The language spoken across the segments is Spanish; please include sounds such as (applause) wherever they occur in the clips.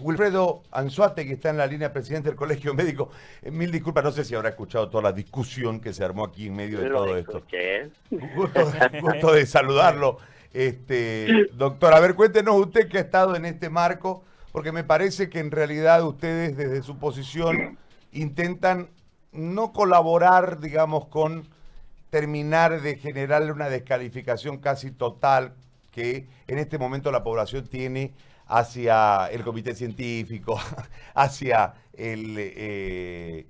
Wilfredo Anzuate, que está en la línea presidente del Colegio Médico. Eh, mil disculpas, no sé si habrá escuchado toda la discusión que se armó aquí en medio de todo esto. Gusto, gusto de saludarlo. Este, doctor, a ver, cuéntenos usted que ha estado en este marco, porque me parece que en realidad ustedes desde su posición intentan no colaborar, digamos, con terminar de generarle una descalificación casi total que en este momento la población tiene hacia el comité científico, (laughs) hacia el eh,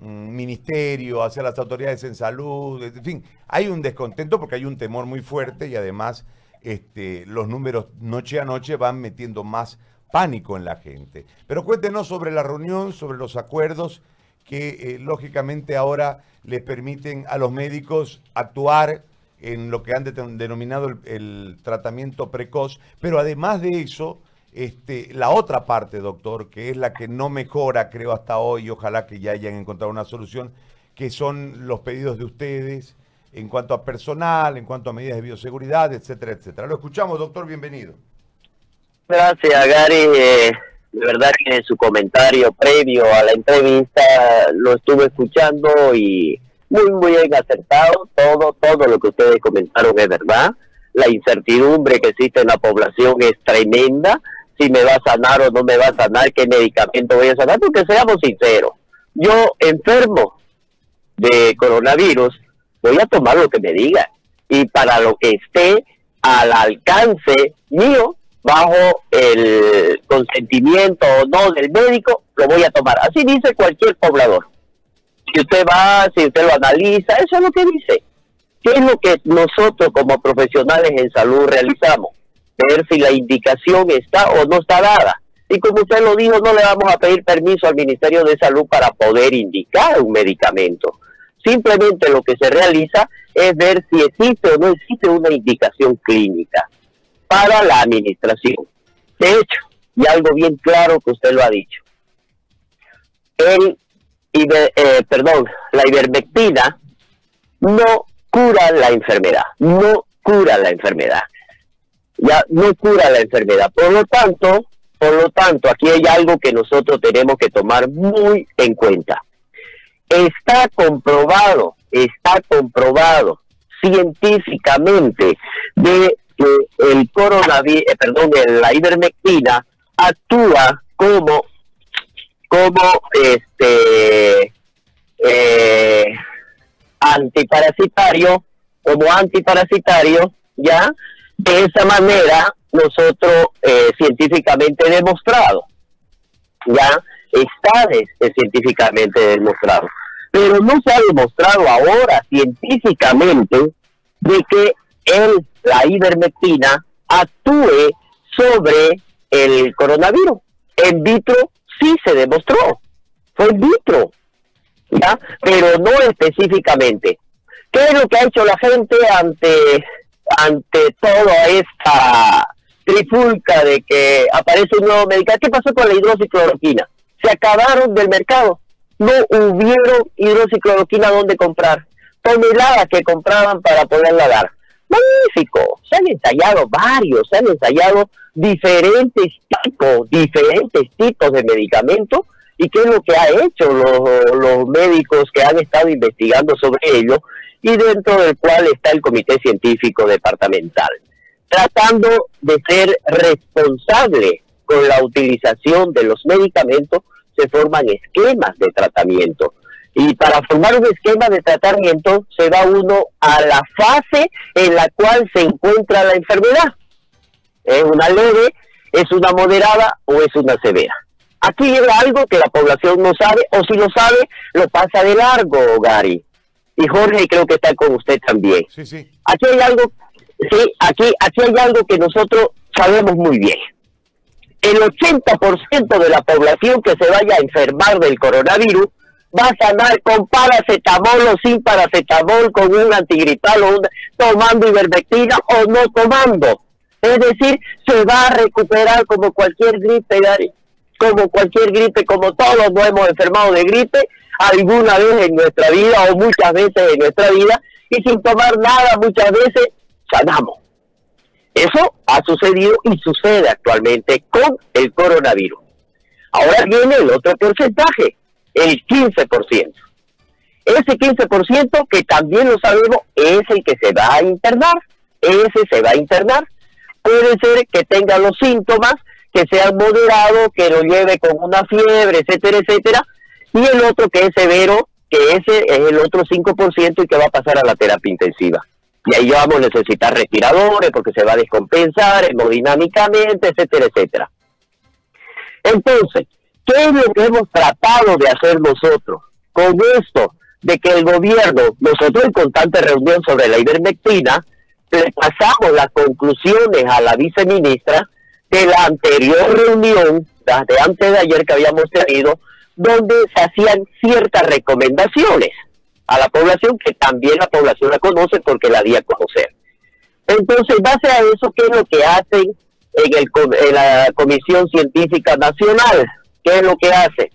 mm, ministerio, hacia las autoridades en salud, en fin, hay un descontento porque hay un temor muy fuerte y además este, los números noche a noche van metiendo más pánico en la gente. Pero cuéntenos sobre la reunión, sobre los acuerdos que eh, lógicamente ahora les permiten a los médicos actuar en lo que han denominado el, tratamiento precoz, pero además de eso, este, la otra parte, doctor, que es la que no mejora, creo, hasta hoy, ojalá que ya hayan encontrado una solución, que son los pedidos de ustedes en cuanto a personal, en cuanto a medidas de bioseguridad, etcétera, etcétera. Lo escuchamos, doctor, bienvenido. Gracias, Gary. Eh, de verdad que su comentario previo a la entrevista lo estuve escuchando y muy, muy bien acertado. Todo, todo lo que ustedes comentaron es verdad. La incertidumbre que existe en la población es tremenda. Si me va a sanar o no me va a sanar, qué medicamento voy a sanar, porque seamos sinceros. Yo enfermo de coronavirus, voy a tomar lo que me diga. Y para lo que esté al alcance mío, bajo el consentimiento o no del médico, lo voy a tomar. Así dice cualquier poblador. Si usted va, si usted lo analiza, eso es lo que dice. ¿Qué es lo que nosotros como profesionales en salud realizamos? Ver si la indicación está o no está dada. Y como usted lo dijo, no le vamos a pedir permiso al Ministerio de Salud para poder indicar un medicamento. Simplemente lo que se realiza es ver si existe o no existe una indicación clínica para la administración. De hecho, y algo bien claro que usted lo ha dicho, el, eh, perdón, la ivermectina no cura la enfermedad, no cura la enfermedad, ya no cura la enfermedad. Por lo tanto, por lo tanto, aquí hay algo que nosotros tenemos que tomar muy en cuenta. Está comprobado, está comprobado científicamente de el coronavirus, eh, perdón, la ivermectina actúa como como este eh, antiparasitario, como antiparasitario, ya de esa manera nosotros eh, científicamente demostrado, ya está científicamente demostrado, pero no se ha demostrado ahora científicamente de que el la ivermectina actúe sobre el coronavirus. En vitro sí se demostró, fue en vitro, ¿ya? Pero no específicamente. ¿Qué es lo que ha hecho la gente ante, ante toda esta trifulca de que aparece un nuevo medicamento? ¿Qué pasó con la hidroxicloroquina? Se acabaron del mercado. No hubieron hidroxicloroquina donde comprar. Toneladas que compraban para poderla dar magnífico. Se han ensayado varios, se han ensayado diferentes tipos, diferentes tipos de medicamentos. ¿Y qué es lo que ha hecho los, los médicos que han estado investigando sobre ello? Y dentro del cual está el Comité Científico Departamental, tratando de ser responsable con la utilización de los medicamentos, se forman esquemas de tratamiento y para formar un esquema de tratamiento se va uno a la fase en la cual se encuentra la enfermedad. ¿Es una leve, es una moderada o es una severa? Aquí hay algo que la población no sabe, o si lo sabe, lo pasa de largo, Gary. Y Jorge creo que está con usted también. Sí, sí. Aquí hay algo, sí, aquí, aquí hay algo que nosotros sabemos muy bien. El 80% de la población que se vaya a enfermar del coronavirus va a sanar con paracetamol o sin paracetamol, con un antigripal o tomando ivermectina o no tomando. Es decir, se va a recuperar como cualquier gripe, como cualquier gripe, como todos nos hemos enfermado de gripe alguna vez en nuestra vida o muchas veces en nuestra vida y sin tomar nada muchas veces sanamos. Eso ha sucedido y sucede actualmente con el coronavirus. Ahora viene el otro porcentaje, el 15%. Ese 15% que también lo sabemos es el que se va a internar, ese se va a internar. Puede ser que tenga los síntomas, que sean moderados, que lo lleve con una fiebre, etcétera, etcétera, y el otro que es severo, que ese es el otro 5% y que va a pasar a la terapia intensiva. Y ahí vamos a necesitar respiradores porque se va a descompensar hemodinámicamente, etcétera, etcétera. Entonces, ¿qué es lo que hemos tratado de hacer nosotros? Con esto de que el gobierno, nosotros en constante reunión sobre la ivermectina, le pasamos las conclusiones a la viceministra de la anterior reunión, de antes de ayer que habíamos tenido, donde se hacían ciertas recomendaciones a la población que también la población la conoce porque la di a conocer. Entonces, base a eso, ¿qué es lo que hacen en, el, en la Comisión Científica Nacional? ¿Qué es lo que hace?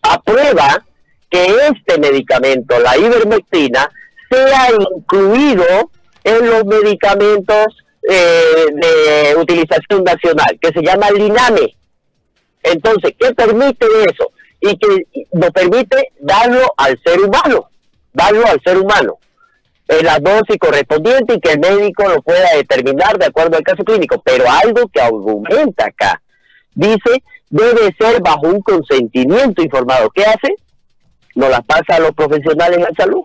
Aprueba que este medicamento, la ivermectina, sea incluido en los medicamentos eh, de utilización nacional, que se llama LINAME. Entonces, ¿qué permite eso? Y que nos permite darlo al ser humano, darlo al ser humano, en la dosis correspondiente y que el médico lo pueda determinar de acuerdo al caso clínico. Pero algo que aumenta acá, dice, debe ser bajo un consentimiento informado. ¿Qué hace? Nos las pasa a los profesionales de salud.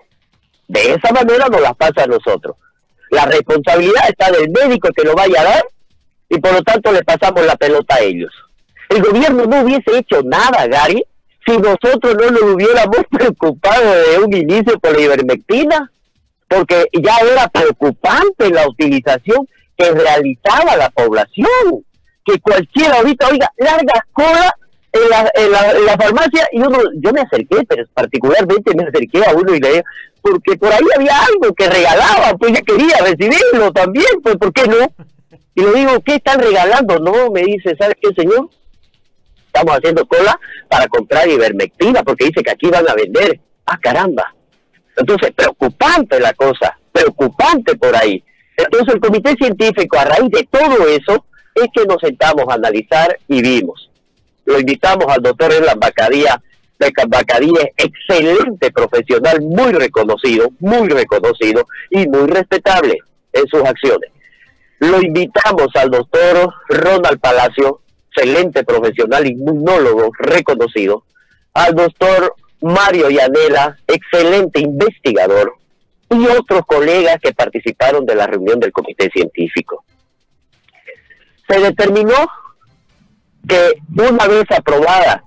De esa manera nos las pasa a nosotros. La responsabilidad está del médico que lo vaya a dar y por lo tanto le pasamos la pelota a ellos. El gobierno no hubiese hecho nada, Gary, si nosotros no nos hubiéramos (laughs) preocupado de un inicio por la ivermectina, porque ya era preocupante la utilización que realizaba la población, que cualquiera ahorita, oiga, larga cola en la, en la, farmacia y uno, yo me acerqué, pero particularmente me acerqué a uno y le porque por ahí había algo que regalaba, pues yo quería recibirlo también, pues ¿por qué no? Y le digo, ¿qué están regalando? No, me dice, ¿sabes qué, señor? Estamos haciendo cola para comprar ivermectina, porque dice que aquí van a vender. Ah, caramba. Entonces, preocupante la cosa, preocupante por ahí. Entonces, el comité científico, a raíz de todo eso, es que nos sentamos a analizar y vimos. Lo invitamos al doctor Erlan Bacadía, Bacadía es excelente profesional, muy reconocido, muy reconocido y muy respetable en sus acciones. Lo invitamos al doctor Ronald Palacio, excelente profesional, inmunólogo reconocido, al doctor Mario Yanela, excelente investigador, y otros colegas que participaron de la reunión del comité científico. Se determinó que una vez aprobada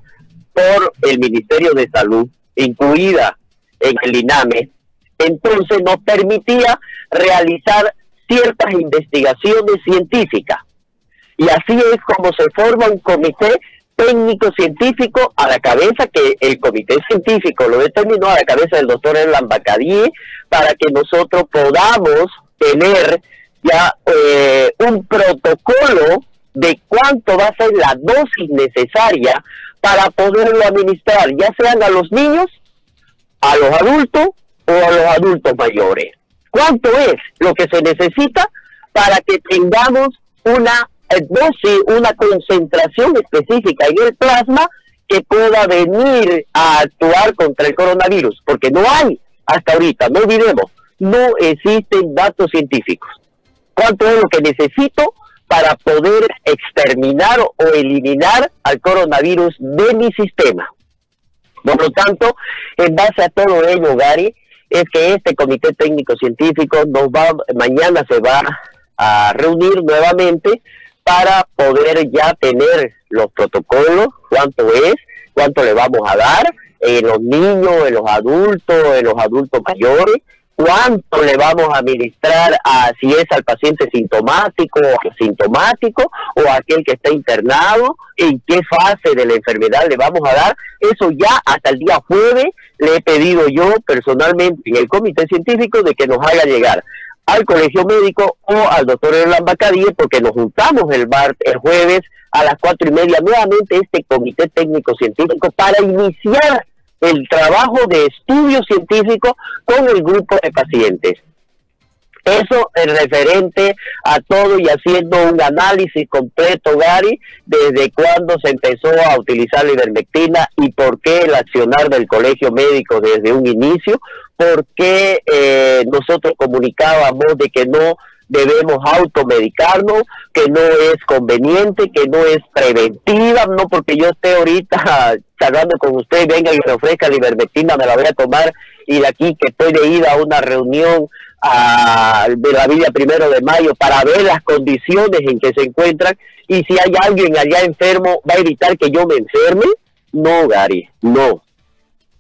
por el Ministerio de Salud, incluida en el INAME, entonces nos permitía realizar ciertas investigaciones científicas. Y así es como se forma un comité técnico científico a la cabeza que el comité científico lo determinó a la cabeza del doctor Erlan Bacadí para que nosotros podamos tener ya eh, un protocolo de cuánto va a ser la dosis necesaria para poderlo administrar, ya sean a los niños, a los adultos o a los adultos mayores. ¿Cuánto es lo que se necesita para que tengamos una dosis, una concentración específica en el plasma que pueda venir a actuar contra el coronavirus? Porque no hay, hasta ahorita, no olvidemos, no existen datos científicos. ¿Cuánto es lo que necesito para poder exterminar o eliminar al coronavirus de mi sistema. Por lo tanto, en base a todo ello, Gary, es que este comité técnico científico nos va, mañana se va a reunir nuevamente para poder ya tener los protocolos, cuánto es, cuánto le vamos a dar en los niños, en los adultos, en los adultos mayores, cuánto le vamos a administrar a si es al paciente sintomático o asintomático o aquel que está internado, en qué fase de la enfermedad le vamos a dar. Eso ya hasta el día jueves le he pedido yo personalmente en el comité científico de que nos haga llegar al colegio médico o al doctor Erlan Bacadie porque nos juntamos el, bar, el jueves a las cuatro y media nuevamente este comité técnico científico para iniciar el trabajo de estudio científico con el grupo de pacientes. Eso es referente a todo y haciendo un análisis completo, Gary, desde cuándo se empezó a utilizar la ivermectina y por qué el accionar del colegio médico desde un inicio, por qué eh, nosotros comunicábamos de que no debemos automedicarnos, que no es conveniente, que no es preventiva, no porque yo esté ahorita (laughs) charlando con usted, venga y me ofrezca la ivermectina, me la voy a tomar y de aquí que estoy de ida a una reunión de la vida primero de mayo para ver las condiciones en que se encuentran y si hay alguien allá enfermo va a evitar que yo me enferme. No, Gary, no.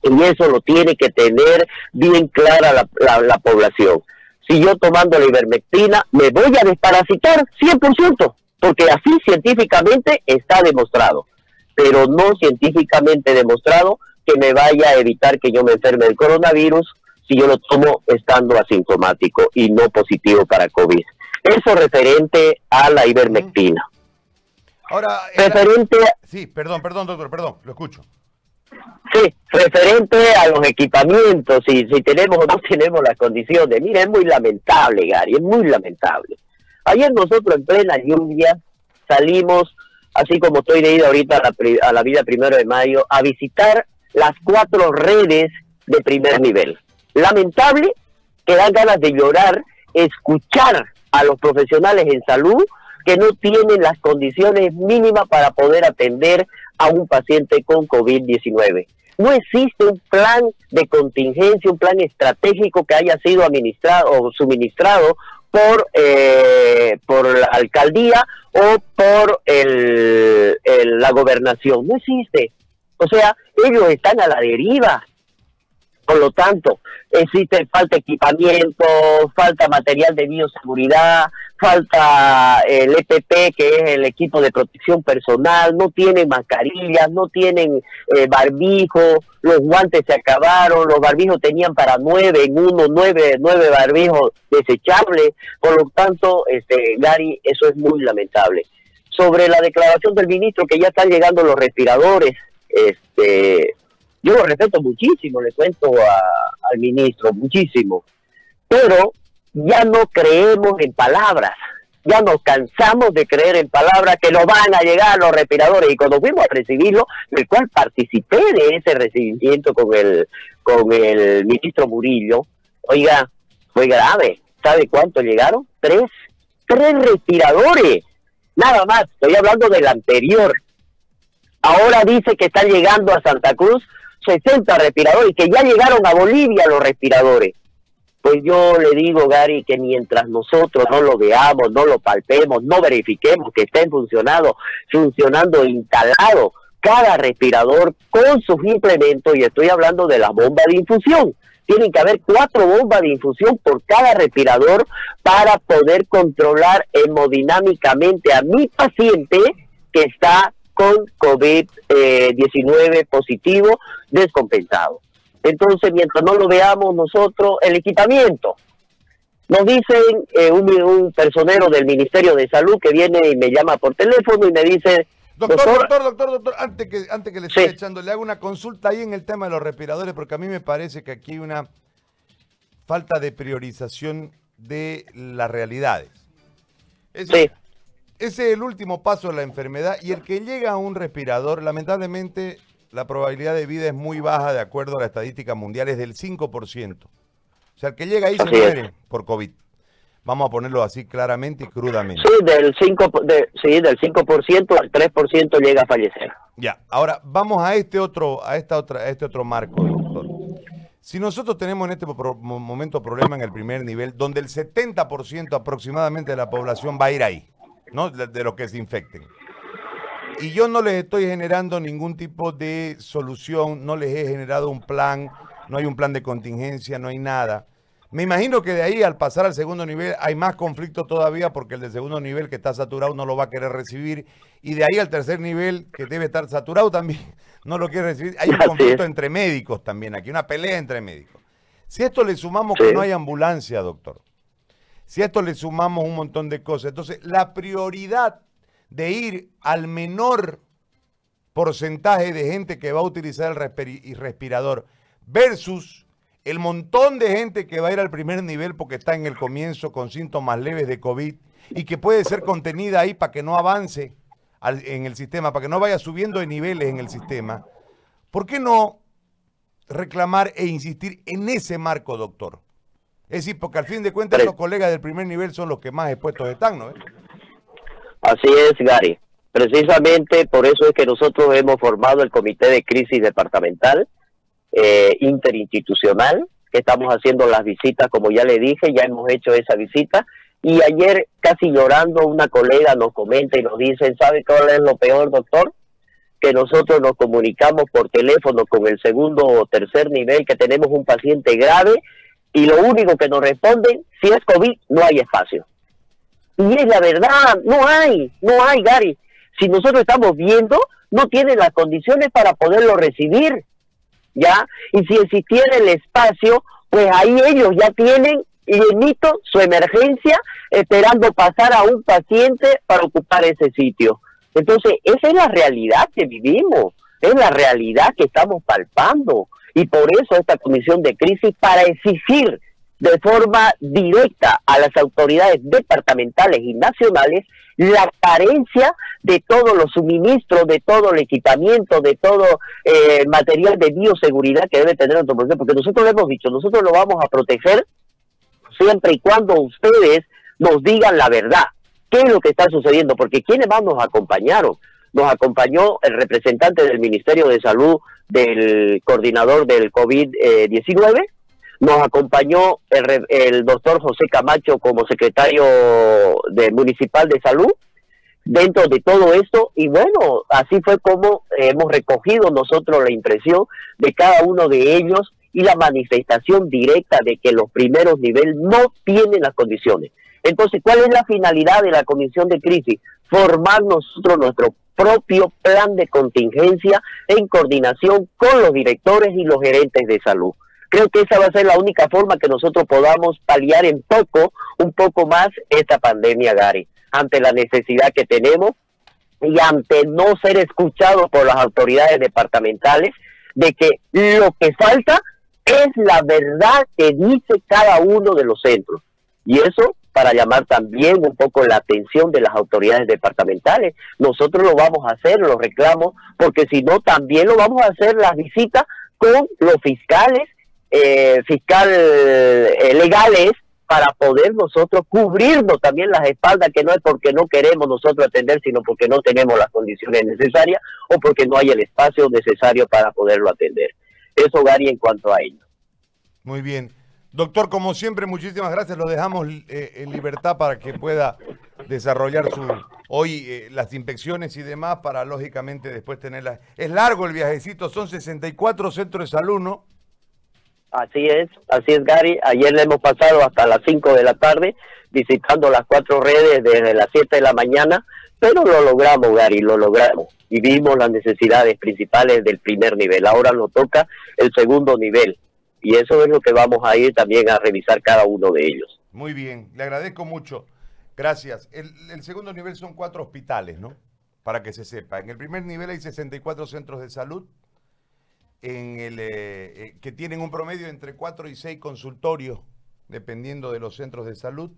Y eso lo tiene que tener bien clara la, la población si yo tomando la ivermectina me voy a desparasitar 100%, porque así científicamente está demostrado, pero no científicamente demostrado que me vaya a evitar que yo me enferme del coronavirus si yo lo tomo estando asintomático y no positivo para COVID. Eso referente a la ivermectina. Ahora, referente Sí, perdón, perdón, doctor, perdón, lo escucho. Sí, referente a los equipamientos, si, si tenemos o no tenemos las condiciones. Mira, es muy lamentable, Gary, es muy lamentable. Ayer nosotros en plena lluvia salimos, así como estoy de ida ahorita a la, a la vida primero de mayo, a visitar las cuatro redes de primer nivel. Lamentable que dan ganas de llorar, escuchar a los profesionales en salud que no tienen las condiciones mínimas para poder atender a un paciente con COVID-19. No existe un plan de contingencia, un plan estratégico que haya sido administrado o suministrado por, eh, por la alcaldía o por el, la gobernación. No existe. O sea, ellos están a la deriva. Por lo tanto, existe falta de equipamiento, falta material de bioseguridad, falta el EPP, que es el equipo de protección personal, no tienen mascarillas, no tienen eh, barbijo, los guantes se acabaron, los barbijos tenían para nueve en uno, nueve, nueve barbijos desechables, por lo tanto, este, Gary, eso es muy lamentable. Sobre la declaración del ministro que ya están llegando los respiradores, este, yo lo respeto muchísimo, le cuento al ministro, muchísimo, pero ya no creemos en palabras, ya nos cansamos de creer en palabras que nos van a llegar los respiradores. Y cuando fuimos a recibirlo, el cual participé de ese recibimiento con el con el ministro Murillo, oiga, fue grave, ¿sabe cuánto llegaron? Tres, tres respiradores, nada más, estoy hablando del anterior. Ahora dice que están llegando a Santa Cruz 60 respiradores que ya llegaron a Bolivia los respiradores. Pues yo le digo, Gary, que mientras nosotros no lo veamos, no lo palpemos, no verifiquemos que estén funcionando, funcionando instalado cada respirador con sus implementos, y estoy hablando de la bomba de infusión. Tienen que haber cuatro bombas de infusión por cada respirador para poder controlar hemodinámicamente a mi paciente que está con COVID-19 positivo descompensado. Entonces, mientras no lo veamos nosotros, el equipamiento. Nos dicen eh, un, personero del Ministerio de Salud que viene y me llama por teléfono y me dice... Doctor, doctor, doctor, doctor, antes que, antes que le esté echando, le hago una consulta ahí en el tema de los respiradores, porque a mí me parece que aquí hay una falta de priorización de las realidades. sí. Ese es el último paso de la enfermedad y el que llega a un respirador, lamentablemente la probabilidad de vida es muy baja de acuerdo a la estadística mundial, es del 5%. O sea, el que llega ahí se muere por COVID. Vamos a ponerlo así claramente y crudamente. Sí, del 5%, de, sí, del 5% al 3% llega a fallecer. Ya, ahora vamos a este otro, a esta otra, a este otro marco, doctor. Si nosotros tenemos en este momento problema en el primer nivel, donde el 70% aproximadamente de la población va a ir ahí, ¿no? De, los que se infecten. Y yo no les estoy generando ningún tipo de solución, no les he generado un plan, no hay un plan de contingencia, no hay nada. Me imagino que de ahí al pasar al segundo nivel hay más conflicto todavía porque el de segundo nivel que está saturado no lo va a querer recibir y de ahí al tercer nivel que debe estar saturado también (laughs) no lo quiere recibir. Hay un conflicto entre médicos también aquí, una pelea entre médicos. Si esto le sumamos que no hay ambulancia, doctor, si a esto le sumamos un montón de cosas, entonces la prioridad de ir al menor porcentaje de gente que va a utilizar el respirador versus el montón de gente que va a ir al primer nivel porque está en el comienzo con síntomas leves de COVID y que puede ser contenida ahí para que no avance en el sistema, para que no vaya subiendo de niveles en el sistema, ¿por qué no reclamar e insistir en ese marco, doctor? Es decir, porque al fin de cuentas los colegas del primer nivel son los que más expuestos están, ¿no? Así es, Gary. Precisamente por eso es que nosotros hemos formado el Comité de Crisis Departamental eh, Interinstitucional, que estamos haciendo las visitas, como ya le dije, ya hemos hecho esa visita. Y ayer, casi llorando, una colega nos comenta y nos dice, ¿sabe cuál es lo peor, doctor? Que nosotros nos comunicamos por teléfono con el segundo o tercer nivel, que tenemos un paciente grave, y lo único que nos responden, si es COVID, no hay espacio. Y es la verdad, no hay, no hay, Gary si nosotros estamos viendo, no tienen las condiciones para poderlo recibir, ¿ya? Y si existiera el espacio, pues ahí ellos ya tienen llenito su emergencia esperando pasar a un paciente para ocupar ese sitio. Entonces, esa es la realidad que vivimos, es la realidad que estamos palpando. Y por eso esta comisión de crisis para exigir de forma directa a las autoridades departamentales y nacionales la carencia de todos los suministros, de todo el equipamiento, de todo eh, material de bioseguridad que debe tener nuestro proceso, porque nosotros lo hemos dicho, nosotros lo vamos a proteger siempre y cuando ustedes nos digan la verdad, qué es lo que está sucediendo, porque ¿quiénes más nos acompañaron? Nos acompañó el representante del Ministerio de Salud, del coordinador del COVID-19, nos acompañó el, el doctor José Camacho como secretario de municipal de salud dentro de todo esto y bueno, así fue como hemos recogido nosotros la impresión de cada uno de ellos y la manifestación directa de que los primeros niveles no tienen las condiciones. Entonces, ¿cuál es la finalidad de la comisión de crisis? Formar nosotros nuestro propio plan de contingencia en coordinación con los directores y los gerentes de salud. Creo que esa va a ser la única forma que nosotros podamos paliar en poco, un poco más esta pandemia, Gary, ante la necesidad que tenemos y ante no ser escuchados por las autoridades departamentales de que lo que falta es la verdad que dice cada uno de los centros. Y eso para llamar también un poco la atención de las autoridades departamentales. Nosotros lo vamos a hacer, lo reclamo, porque si no, también lo vamos a hacer las visitas con los fiscales eh, fiscal eh, legales para poder nosotros cubrirnos también las espaldas, que no es porque no queremos nosotros atender, sino porque no tenemos las condiciones necesarias o porque no hay el espacio necesario para poderlo atender. Eso, Gary, en cuanto a ello. Muy bien. Doctor, como siempre, muchísimas gracias. Lo dejamos eh, en libertad para que pueda desarrollar su hoy eh, las inspecciones y demás para, lógicamente, después tenerlas. Es largo el viajecito, son 64 centros de salud, ¿no? Así es, así es Gary. Ayer le hemos pasado hasta las 5 de la tarde visitando las cuatro redes desde las 7 de la mañana, pero lo logramos Gary, lo logramos. Y vimos las necesidades principales del primer nivel. Ahora nos toca el segundo nivel. Y eso es lo que vamos a ir también a revisar cada uno de ellos. Muy bien, le agradezco mucho. Gracias. El, segundo nivel son cuatro hospitales, ¿no? Para que se sepa. En el primer nivel hay 64 centros de salud en el, eh, eh, que tienen un promedio entre 4 y 6 consultorios, dependiendo de los centros de salud.